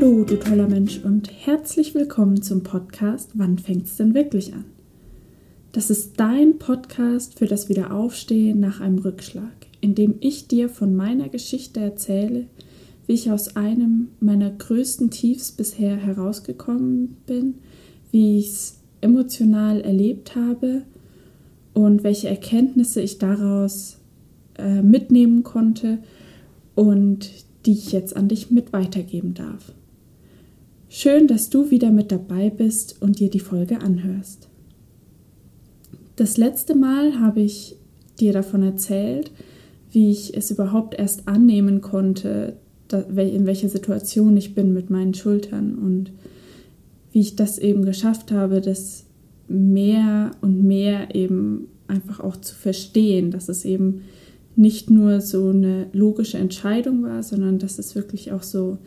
Hallo, du toller Mensch und herzlich willkommen zum Podcast Wann fängt's denn wirklich an? Das ist dein Podcast für das Wiederaufstehen nach einem Rückschlag, in dem ich dir von meiner Geschichte erzähle, wie ich aus einem meiner größten Tiefs bisher herausgekommen bin, wie ich es emotional erlebt habe und welche Erkenntnisse ich daraus äh, mitnehmen konnte und die ich jetzt an dich mit weitergeben darf. Schön, dass du wieder mit dabei bist und dir die Folge anhörst. Das letzte Mal habe ich dir davon erzählt, wie ich es überhaupt erst annehmen konnte, in welcher Situation ich bin mit meinen Schultern und wie ich das eben geschafft habe, das mehr und mehr eben einfach auch zu verstehen, dass es eben nicht nur so eine logische Entscheidung war, sondern dass es wirklich auch so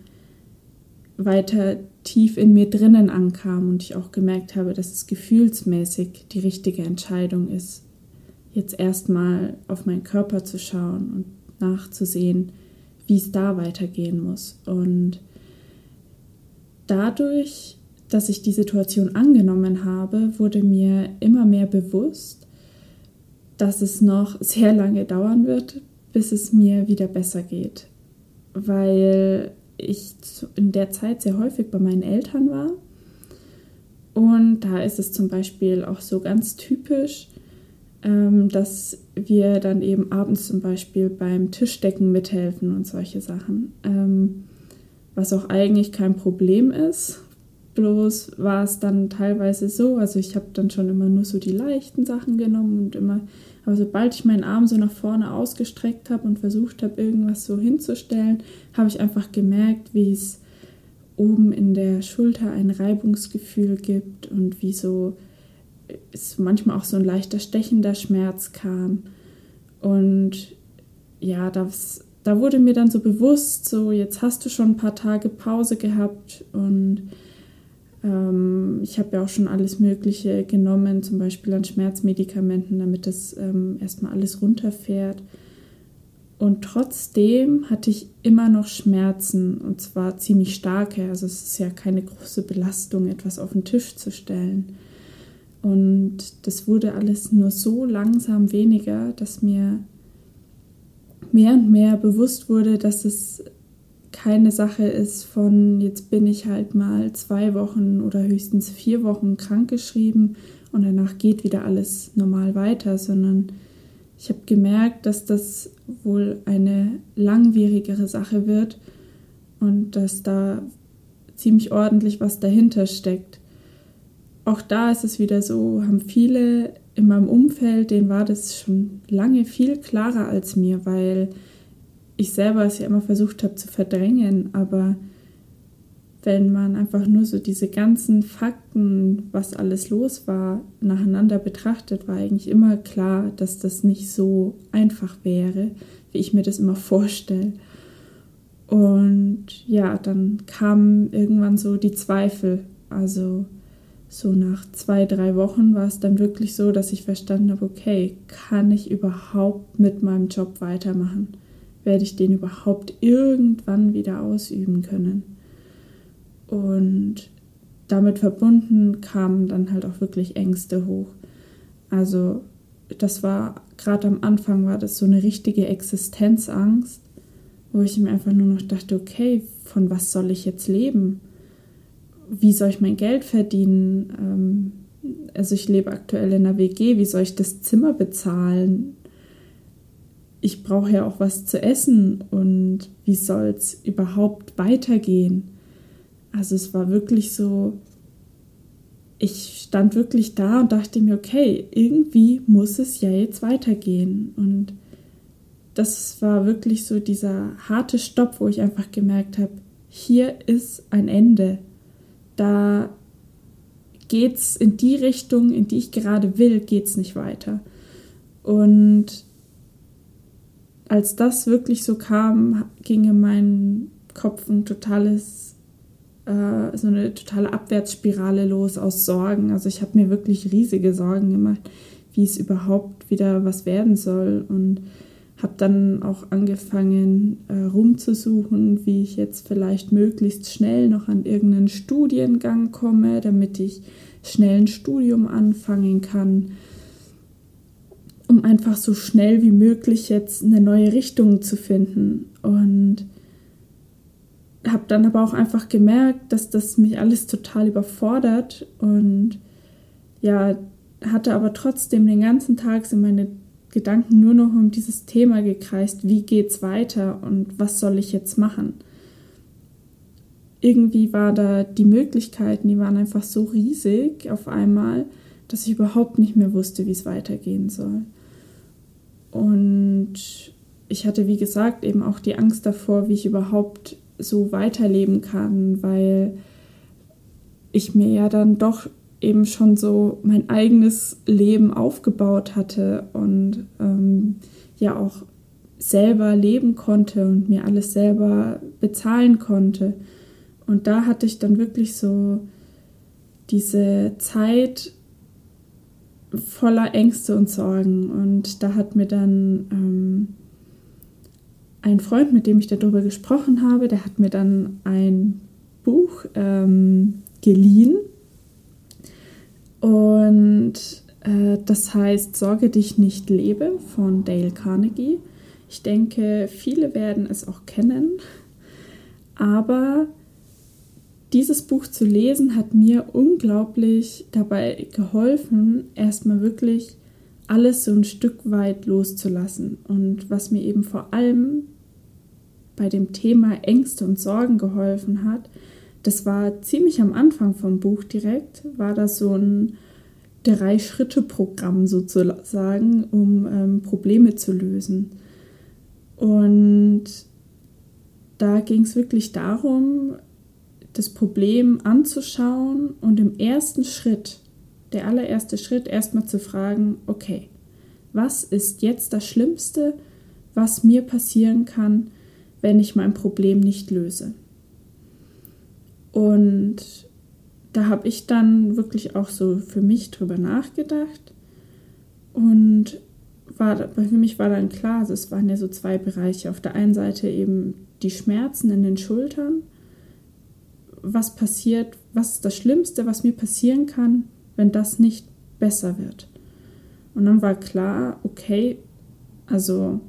weiter tief in mir drinnen ankam und ich auch gemerkt habe, dass es gefühlsmäßig die richtige Entscheidung ist, jetzt erstmal auf meinen Körper zu schauen und nachzusehen, wie es da weitergehen muss. Und dadurch, dass ich die Situation angenommen habe, wurde mir immer mehr bewusst, dass es noch sehr lange dauern wird, bis es mir wieder besser geht, weil ich in der Zeit sehr häufig bei meinen Eltern war. Und da ist es zum Beispiel auch so ganz typisch, ähm, dass wir dann eben abends zum Beispiel beim Tischdecken mithelfen und solche Sachen. Ähm, was auch eigentlich kein Problem ist, Bloß war es dann teilweise so, also ich habe dann schon immer nur so die leichten Sachen genommen und immer, aber sobald ich meinen Arm so nach vorne ausgestreckt habe und versucht habe, irgendwas so hinzustellen, habe ich einfach gemerkt, wie es oben in der Schulter ein Reibungsgefühl gibt und wie so es manchmal auch so ein leichter stechender Schmerz kam. Und ja, das, da wurde mir dann so bewusst, so jetzt hast du schon ein paar Tage Pause gehabt und ähm, ich habe ja auch schon alles Mögliche genommen, zum Beispiel an Schmerzmedikamenten, damit das ähm, erstmal alles runterfährt. Und trotzdem hatte ich immer noch Schmerzen und zwar ziemlich starke. Also es ist ja keine große Belastung, etwas auf den Tisch zu stellen. Und das wurde alles nur so langsam weniger, dass mir mehr und mehr bewusst wurde, dass es keine Sache ist von, jetzt bin ich halt mal zwei Wochen oder höchstens vier Wochen krankgeschrieben und danach geht wieder alles normal weiter, sondern ich habe gemerkt, dass das wohl eine langwierigere Sache wird und dass da ziemlich ordentlich was dahinter steckt. Auch da ist es wieder so, haben viele in meinem Umfeld, denen war das schon lange viel klarer als mir, weil ich selber es ja immer versucht habe zu verdrängen, aber wenn man einfach nur so diese ganzen Fakten, was alles los war, nacheinander betrachtet, war eigentlich immer klar, dass das nicht so einfach wäre, wie ich mir das immer vorstelle. Und ja, dann kamen irgendwann so die Zweifel. Also so nach zwei, drei Wochen war es dann wirklich so, dass ich verstanden habe, okay, kann ich überhaupt mit meinem Job weitermachen? Werde ich den überhaupt irgendwann wieder ausüben können. Und damit verbunden kamen dann halt auch wirklich Ängste hoch. Also das war gerade am Anfang war das so eine richtige Existenzangst, wo ich mir einfach nur noch dachte, okay, von was soll ich jetzt leben? Wie soll ich mein Geld verdienen? Ähm, also ich lebe aktuell in einer WG, wie soll ich das Zimmer bezahlen? Ich brauche ja auch was zu essen und wie soll es überhaupt weitergehen? Also es war wirklich so, ich stand wirklich da und dachte mir, okay, irgendwie muss es ja jetzt weitergehen. Und das war wirklich so dieser harte Stopp, wo ich einfach gemerkt habe, hier ist ein Ende. Da geht's in die Richtung, in die ich gerade will, geht's nicht weiter. Und als das wirklich so kam, ging in meinem Kopf ein totales, äh, so eine totale Abwärtsspirale los aus Sorgen. Also ich habe mir wirklich riesige Sorgen gemacht, wie es überhaupt wieder was werden soll und habe dann auch angefangen äh, rumzusuchen, wie ich jetzt vielleicht möglichst schnell noch an irgendeinen Studiengang komme, damit ich schnell ein Studium anfangen kann, um einfach so schnell wie möglich jetzt eine neue Richtung zu finden. Und habe dann aber auch einfach gemerkt, dass das mich alles total überfordert und ja, hatte aber trotzdem den ganzen Tag so meine Gedanken nur noch um dieses Thema gekreist, wie geht's weiter und was soll ich jetzt machen? Irgendwie war da die Möglichkeiten, die waren einfach so riesig auf einmal, dass ich überhaupt nicht mehr wusste, wie es weitergehen soll. Ich hatte, wie gesagt, eben auch die Angst davor, wie ich überhaupt so weiterleben kann, weil ich mir ja dann doch eben schon so mein eigenes Leben aufgebaut hatte und ähm, ja auch selber leben konnte und mir alles selber bezahlen konnte. Und da hatte ich dann wirklich so diese Zeit voller Ängste und Sorgen. Und da hat mir dann ähm, ein Freund, mit dem ich darüber gesprochen habe, der hat mir dann ein Buch ähm, geliehen. Und äh, das heißt Sorge dich nicht lebe von Dale Carnegie. Ich denke, viele werden es auch kennen. Aber dieses Buch zu lesen hat mir unglaublich dabei geholfen, erstmal wirklich alles so ein Stück weit loszulassen. Und was mir eben vor allem bei dem Thema Ängste und Sorgen geholfen hat, das war ziemlich am Anfang vom Buch direkt, war das so ein Drei-Schritte-Programm sozusagen, um ähm, Probleme zu lösen. Und da ging es wirklich darum, das Problem anzuschauen und im ersten Schritt, der allererste Schritt, erstmal zu fragen, okay, was ist jetzt das Schlimmste, was mir passieren kann, wenn ich mein Problem nicht löse. Und da habe ich dann wirklich auch so für mich drüber nachgedacht und war, für mich war dann klar, also es waren ja so zwei Bereiche. Auf der einen Seite eben die Schmerzen in den Schultern. Was passiert, was ist das Schlimmste, was mir passieren kann, wenn das nicht besser wird? Und dann war klar, okay, also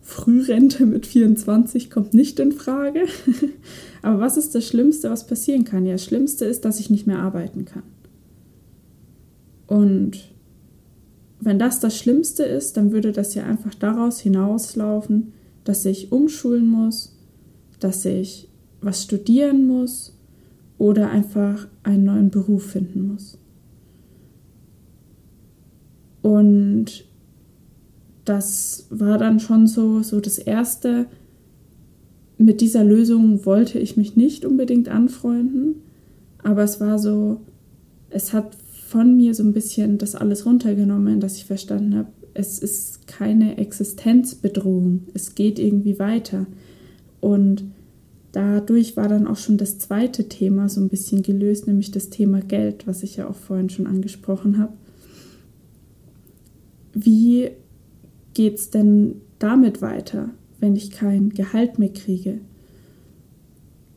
Frührente mit 24 kommt nicht in Frage. Aber was ist das Schlimmste, was passieren kann? Ja, das Schlimmste ist, dass ich nicht mehr arbeiten kann. Und wenn das das Schlimmste ist, dann würde das ja einfach daraus hinauslaufen, dass ich umschulen muss, dass ich was studieren muss oder einfach einen neuen Beruf finden muss. Und das war dann schon so, so das Erste. Mit dieser Lösung wollte ich mich nicht unbedingt anfreunden, aber es war so, es hat von mir so ein bisschen das alles runtergenommen, dass ich verstanden habe, es ist keine Existenzbedrohung, es geht irgendwie weiter. Und dadurch war dann auch schon das zweite Thema so ein bisschen gelöst, nämlich das Thema Geld, was ich ja auch vorhin schon angesprochen habe. Wie geht es denn damit weiter, wenn ich kein Gehalt mehr kriege?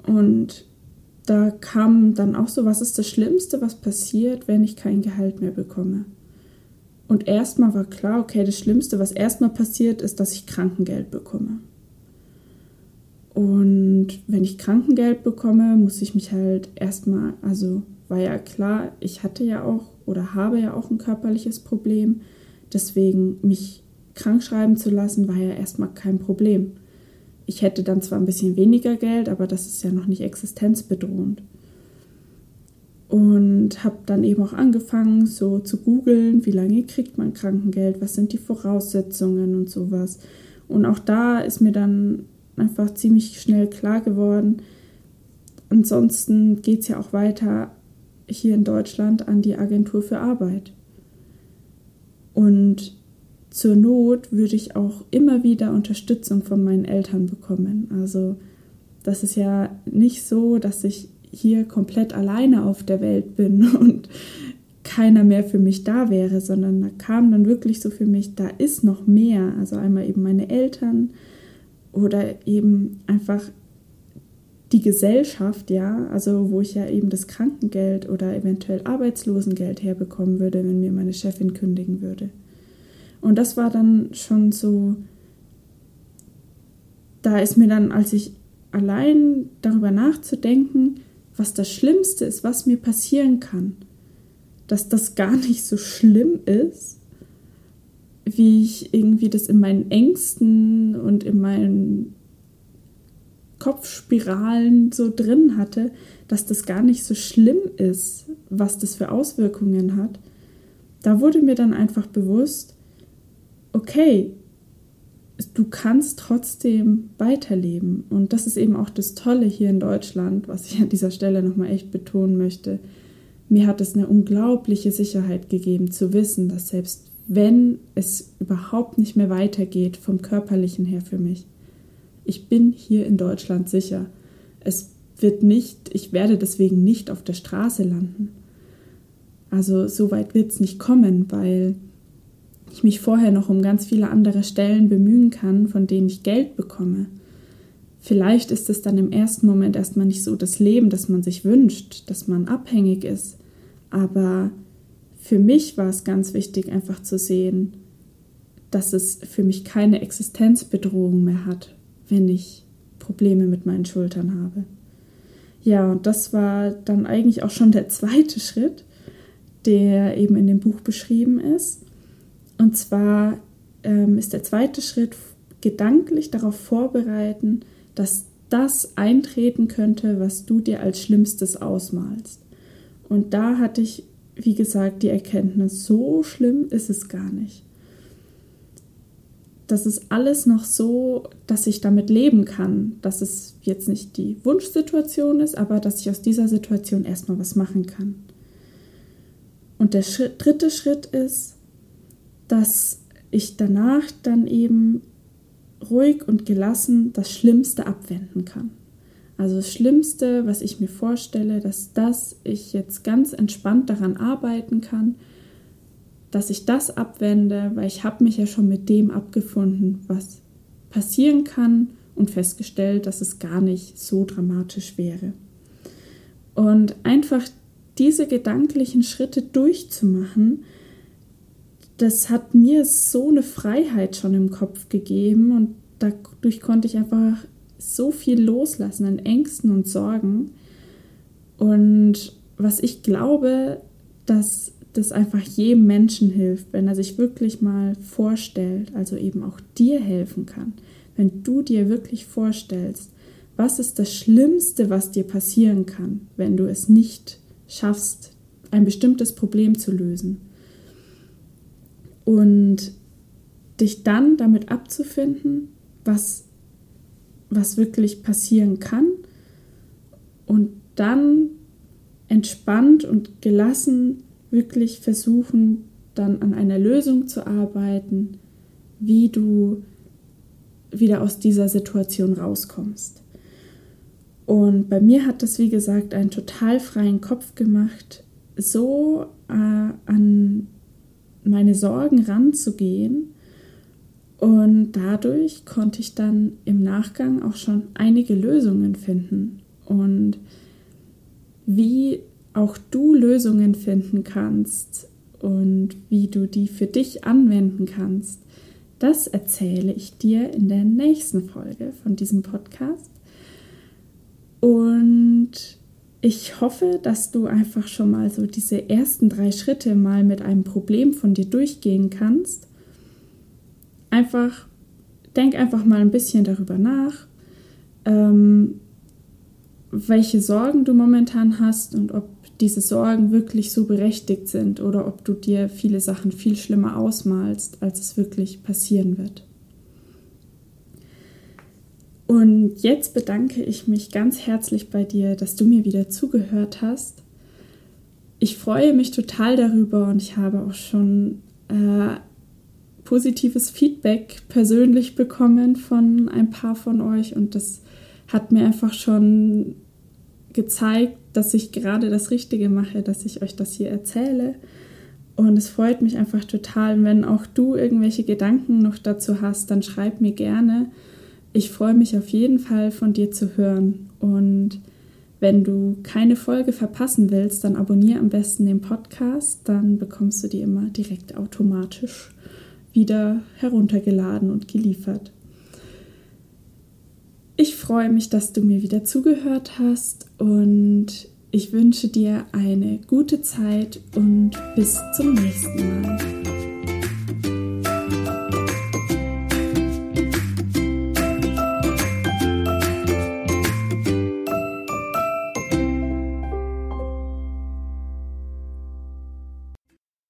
Und da kam dann auch so, was ist das Schlimmste, was passiert, wenn ich kein Gehalt mehr bekomme? Und erstmal war klar, okay, das Schlimmste, was erstmal passiert, ist, dass ich Krankengeld bekomme. Und wenn ich Krankengeld bekomme, muss ich mich halt erstmal, also war ja klar, ich hatte ja auch oder habe ja auch ein körperliches Problem. Deswegen mich krank schreiben zu lassen, war ja erstmal kein Problem. Ich hätte dann zwar ein bisschen weniger Geld, aber das ist ja noch nicht existenzbedrohend. Und habe dann eben auch angefangen, so zu googeln, wie lange kriegt man Krankengeld, was sind die Voraussetzungen und sowas. Und auch da ist mir dann einfach ziemlich schnell klar geworden, ansonsten geht es ja auch weiter hier in Deutschland an die Agentur für Arbeit. Und zur Not würde ich auch immer wieder Unterstützung von meinen Eltern bekommen. Also das ist ja nicht so, dass ich hier komplett alleine auf der Welt bin und keiner mehr für mich da wäre, sondern da kam dann wirklich so für mich, da ist noch mehr. Also einmal eben meine Eltern oder eben einfach die Gesellschaft, ja, also wo ich ja eben das Krankengeld oder eventuell Arbeitslosengeld herbekommen würde, wenn mir meine Chefin kündigen würde. Und das war dann schon so, da ist mir dann, als ich allein darüber nachzudenken, was das Schlimmste ist, was mir passieren kann, dass das gar nicht so schlimm ist, wie ich irgendwie das in meinen Ängsten und in meinen Kopfspiralen so drin hatte, dass das gar nicht so schlimm ist, was das für Auswirkungen hat. Da wurde mir dann einfach bewusst, okay, du kannst trotzdem weiterleben. Und das ist eben auch das Tolle hier in Deutschland, was ich an dieser Stelle nochmal echt betonen möchte. Mir hat es eine unglaubliche Sicherheit gegeben zu wissen, dass selbst wenn es überhaupt nicht mehr weitergeht vom körperlichen her für mich, ich bin hier in Deutschland sicher. Es wird nicht, ich werde deswegen nicht auf der Straße landen. Also so weit wird es nicht kommen, weil ich mich vorher noch um ganz viele andere Stellen bemühen kann, von denen ich Geld bekomme. Vielleicht ist es dann im ersten Moment erstmal nicht so das Leben, das man sich wünscht, dass man abhängig ist. Aber für mich war es ganz wichtig, einfach zu sehen, dass es für mich keine Existenzbedrohung mehr hat, wenn ich Probleme mit meinen Schultern habe. Ja, und das war dann eigentlich auch schon der zweite Schritt, der eben in dem Buch beschrieben ist. Und zwar ähm, ist der zweite Schritt gedanklich darauf vorbereiten, dass das eintreten könnte, was du dir als Schlimmstes ausmalst. Und da hatte ich, wie gesagt, die Erkenntnis, so schlimm ist es gar nicht das ist alles noch so, dass ich damit leben kann, dass es jetzt nicht die Wunschsituation ist, aber dass ich aus dieser Situation erstmal was machen kann. Und der dritte Schritt ist, dass ich danach dann eben ruhig und gelassen das Schlimmste abwenden kann. Also das Schlimmste, was ich mir vorstelle, dass das ich jetzt ganz entspannt daran arbeiten kann, dass ich das abwende, weil ich habe mich ja schon mit dem abgefunden, was passieren kann und festgestellt, dass es gar nicht so dramatisch wäre. Und einfach diese gedanklichen Schritte durchzumachen, das hat mir so eine Freiheit schon im Kopf gegeben und dadurch konnte ich einfach so viel loslassen an Ängsten und Sorgen. Und was ich glaube, dass das einfach jedem Menschen hilft, wenn er sich wirklich mal vorstellt, also eben auch dir helfen kann. Wenn du dir wirklich vorstellst, was ist das Schlimmste, was dir passieren kann, wenn du es nicht schaffst, ein bestimmtes Problem zu lösen. Und dich dann damit abzufinden, was, was wirklich passieren kann und dann entspannt und gelassen wirklich versuchen, dann an einer Lösung zu arbeiten, wie du wieder aus dieser Situation rauskommst. Und bei mir hat das, wie gesagt, einen total freien Kopf gemacht, so äh, an meine Sorgen ranzugehen. Und dadurch konnte ich dann im Nachgang auch schon einige Lösungen finden. Und wie auch du Lösungen finden kannst und wie du die für dich anwenden kannst, das erzähle ich dir in der nächsten Folge von diesem Podcast. Und ich hoffe, dass du einfach schon mal so diese ersten drei Schritte mal mit einem Problem von dir durchgehen kannst. Einfach, denk einfach mal ein bisschen darüber nach, ähm, welche Sorgen du momentan hast und ob diese Sorgen wirklich so berechtigt sind oder ob du dir viele Sachen viel schlimmer ausmalst, als es wirklich passieren wird. Und jetzt bedanke ich mich ganz herzlich bei dir, dass du mir wieder zugehört hast. Ich freue mich total darüber und ich habe auch schon äh, positives Feedback persönlich bekommen von ein paar von euch und das hat mir einfach schon gezeigt, dass ich gerade das Richtige mache, dass ich euch das hier erzähle. Und es freut mich einfach total. wenn auch du irgendwelche Gedanken noch dazu hast, dann schreib mir gerne. Ich freue mich auf jeden Fall von dir zu hören. Und wenn du keine Folge verpassen willst, dann abonniere am besten den Podcast. Dann bekommst du die immer direkt automatisch wieder heruntergeladen und geliefert. Ich freue mich, dass du mir wieder zugehört hast und ich wünsche dir eine gute Zeit und bis zum nächsten Mal.